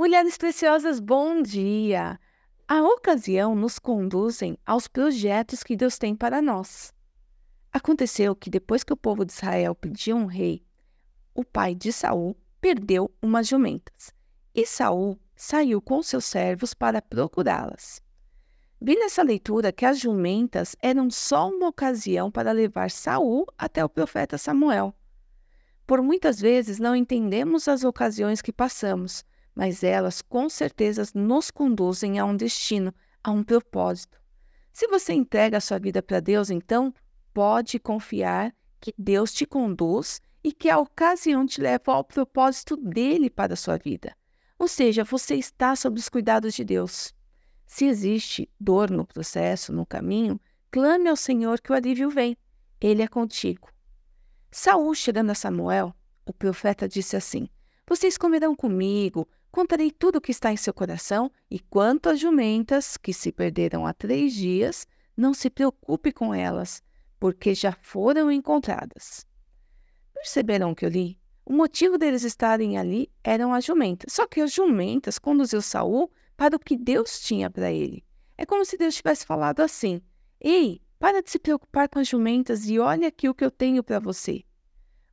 Mulheres preciosas, bom dia! A ocasião nos conduzem aos projetos que Deus tem para nós. Aconteceu que depois que o povo de Israel pediu um rei, o pai de Saul perdeu umas jumentas, e Saul saiu com seus servos para procurá-las. Vi nessa leitura que as jumentas eram só uma ocasião para levar Saul até o profeta Samuel. Por muitas vezes não entendemos as ocasiões que passamos, mas elas com certeza nos conduzem a um destino, a um propósito. Se você entrega a sua vida para Deus, então pode confiar que Deus te conduz e que a ocasião te leva ao propósito dele para a sua vida. Ou seja, você está sob os cuidados de Deus. Se existe dor no processo, no caminho, clame ao Senhor que o alívio vem. Ele é contigo. Saul, chegando a Samuel, o profeta disse assim: Vocês comerão comigo, Contarei tudo o que está em seu coração, e quanto às jumentas que se perderam há três dias, não se preocupe com elas, porque já foram encontradas. Perceberam que eu li? O motivo deles estarem ali eram as jumentas. Só que as jumentas conduziu Saul para o que Deus tinha para ele. É como se Deus tivesse falado assim: Ei, para de se preocupar com as jumentas e olha aqui o que eu tenho para você.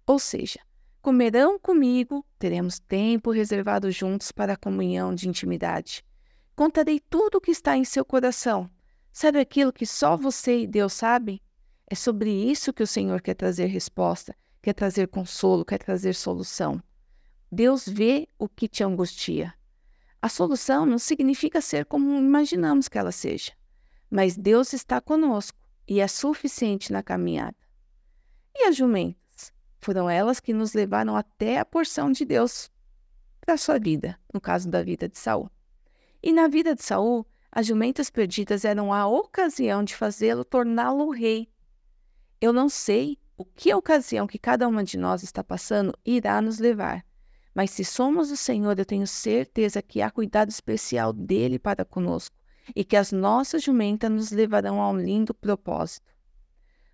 Ou seja, Comerão comigo, teremos tempo reservado juntos para a comunhão de intimidade. Contarei tudo o que está em seu coração. Sabe aquilo que só você e Deus sabem? É sobre isso que o Senhor quer trazer resposta, quer trazer consolo, quer trazer solução. Deus vê o que te angustia. A solução não significa ser como imaginamos que ela seja, mas Deus está conosco e é suficiente na caminhada. E a jumenta? Foram elas que nos levaram até a porção de Deus para a sua vida, no caso da vida de Saul. E na vida de Saul, as jumentas perdidas eram a ocasião de fazê-lo torná-lo rei. Eu não sei o que a ocasião que cada uma de nós está passando irá nos levar, mas se somos o Senhor, eu tenho certeza que há cuidado especial dele para conosco e que as nossas jumentas nos levarão a um lindo propósito.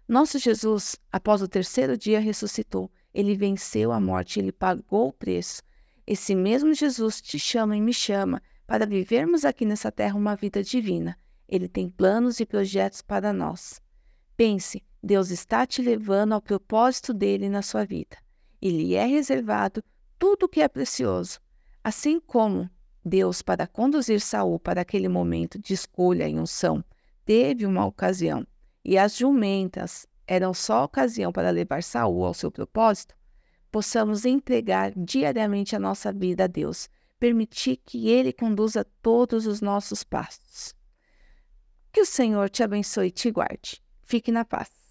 Nosso Jesus, após o terceiro dia, ressuscitou. Ele venceu a morte, ele pagou o preço. Esse mesmo Jesus te chama e me chama para vivermos aqui nessa terra uma vida divina. Ele tem planos e projetos para nós. Pense, Deus está te levando ao propósito dele na sua vida. Ele é reservado tudo o que é precioso. Assim como Deus, para conduzir Saul para aquele momento de escolha e unção, teve uma ocasião e as jumentas eram só ocasião para levar Saul ao seu propósito, possamos entregar diariamente a nossa vida a Deus, permitir que Ele conduza todos os nossos passos. Que o Senhor te abençoe e te guarde. Fique na paz.